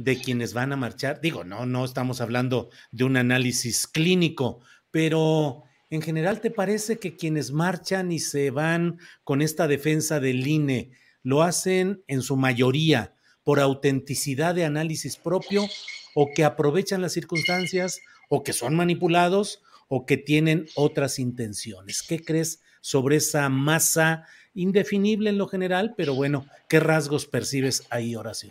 de quienes van a marchar? Digo, no, no estamos hablando de un análisis clínico, pero en general, ¿te parece que quienes marchan y se van con esta defensa del INE lo hacen en su mayoría por autenticidad de análisis propio o que aprovechan las circunstancias o que son manipulados o que tienen otras intenciones? ¿Qué crees sobre esa masa indefinible en lo general, pero bueno, qué rasgos percibes ahí, Horacio?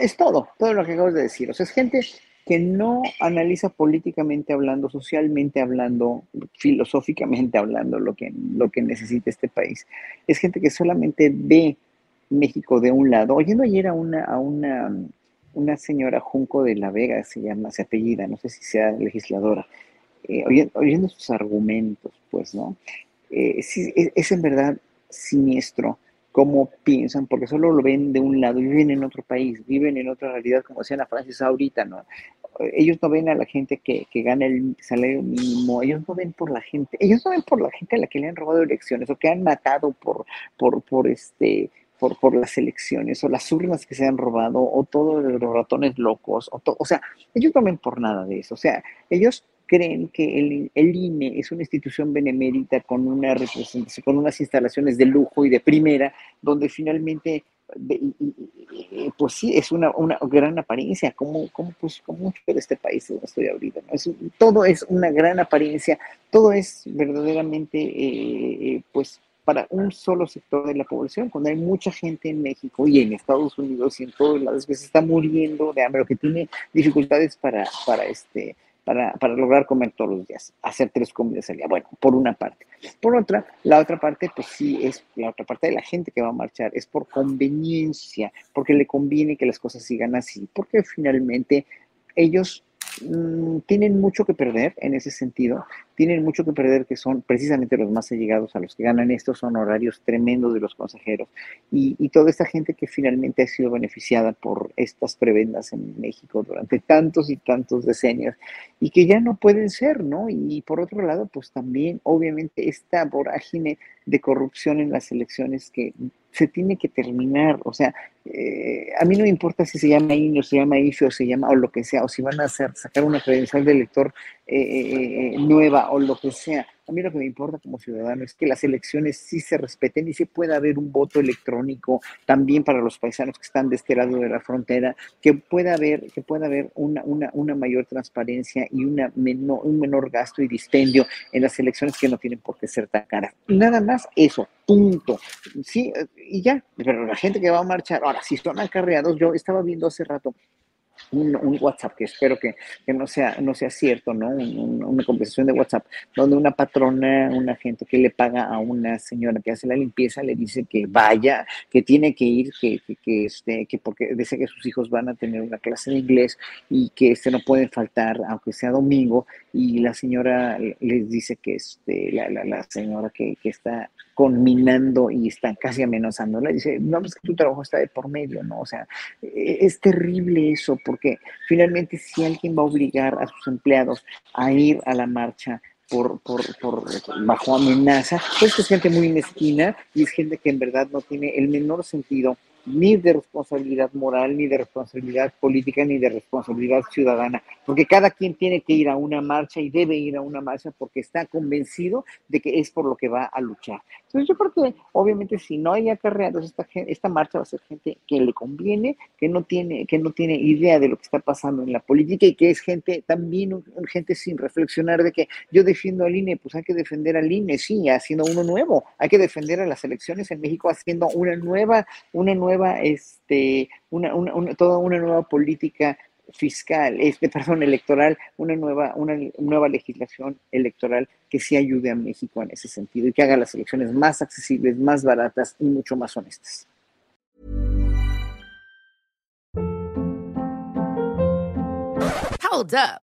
Es todo, todo lo que acabas de decir. O sea, es gente que no analiza políticamente hablando, socialmente hablando, filosóficamente hablando lo que, lo que necesita este país. Es gente que solamente ve México de un lado. Oyendo ayer a una, a una, una señora Junco de la Vega, se llama, se apellida, no sé si sea legisladora, eh, oyendo, sus argumentos, pues, ¿no? Eh, es en verdad siniestro cómo piensan, porque solo lo ven de un lado, viven en otro país, viven en otra realidad, como decía la Francis ahorita, ¿no? Ellos no ven a la gente que, que, gana el salario mínimo, ellos no ven por la gente, ellos no ven por la gente a la que le han robado elecciones o que han matado por, por, este, por, por, las elecciones, o las urnas que se han robado, o todos los ratones locos, o sea, ellos no ven por nada de eso, o sea, ellos creen que el, el, INE es una institución benemérita con una representación, con unas instalaciones de lujo y de primera, donde finalmente, pues sí, es una, una gran apariencia, como, como, pues, como mucho de este país donde estoy ahorita. ¿no? Es, todo es una gran apariencia, todo es verdaderamente, eh, pues, para un solo sector de la población, cuando hay mucha gente en México y en Estados Unidos y en todos lados que se está muriendo de hambre o que tiene dificultades para, para este, para, para, lograr comer todos los días, hacer tres comidas al día. Bueno, por una parte. Por otra, la otra parte, pues sí, es la otra parte de la gente que va a marchar, es por conveniencia, porque le conviene que las cosas sigan así, porque finalmente ellos Mm, tienen mucho que perder en ese sentido, tienen mucho que perder que son precisamente los más allegados a los que ganan estos honorarios tremendos de los consejeros y, y, toda esta gente que finalmente ha sido beneficiada por estas prebendas en México durante tantos y tantos decenios y que ya no pueden ser, ¿no? Y por otro lado, pues también obviamente esta vorágine de corrupción en las elecciones que se tiene que terminar. O sea, eh, a mí no me importa si se llama INE o se llama IFE o se llama o lo que sea, o si van a hacer, sacar una credencial de elector eh, eh, nueva o lo que sea. A mí lo que me importa como ciudadano es que las elecciones sí se respeten y sí pueda haber un voto electrónico también para los paisanos que están de este lado de la frontera, que pueda haber, que pueda haber una, una, una mayor transparencia y una menor, un menor gasto y dispendio en las elecciones que no tienen por qué ser tan caras. Nada más eso, punto. Sí, y ya, pero la gente que va a marchar, ahora, si son acarreados, yo estaba viendo hace rato un, WhatsApp, que espero que, que, no, sea, no sea cierto, ¿no? una conversación de WhatsApp, donde una patrona, una gente que le paga a una señora que hace la limpieza, le dice que vaya, que tiene que ir, que, que, este, que porque dice que sus hijos van a tener una clase de inglés y que este no pueden faltar, aunque sea domingo, y la señora les dice que este, la, la, la señora que, que está conminando y está casi amenazándola, dice, no, pues que tu trabajo está de por medio, ¿no? O sea, e, es terrible eso, porque finalmente si alguien va a obligar a sus empleados a ir a la marcha por, por, por, bajo amenaza, pues es gente muy mezquina y es gente que en verdad no tiene el menor sentido ni de responsabilidad moral, ni de responsabilidad política, ni de responsabilidad ciudadana, porque cada quien tiene que ir a una marcha y debe ir a una marcha porque está convencido de que es por lo que va a luchar. Entonces yo creo que obviamente si no hay acarreados, esta, esta marcha va a ser gente que le conviene, que no, tiene, que no tiene idea de lo que está pasando en la política y que es gente también, gente sin reflexionar de que yo defiendo al INE, pues hay que defender al INE, sí, haciendo uno nuevo, hay que defender a las elecciones en México haciendo una nueva, una nueva, este, una, una, toda una nueva política fiscal, este, perdón, electoral, una nueva, una nueva legislación electoral que sí ayude a México en ese sentido y que haga las elecciones más accesibles, más baratas y mucho más honestas. Hold up.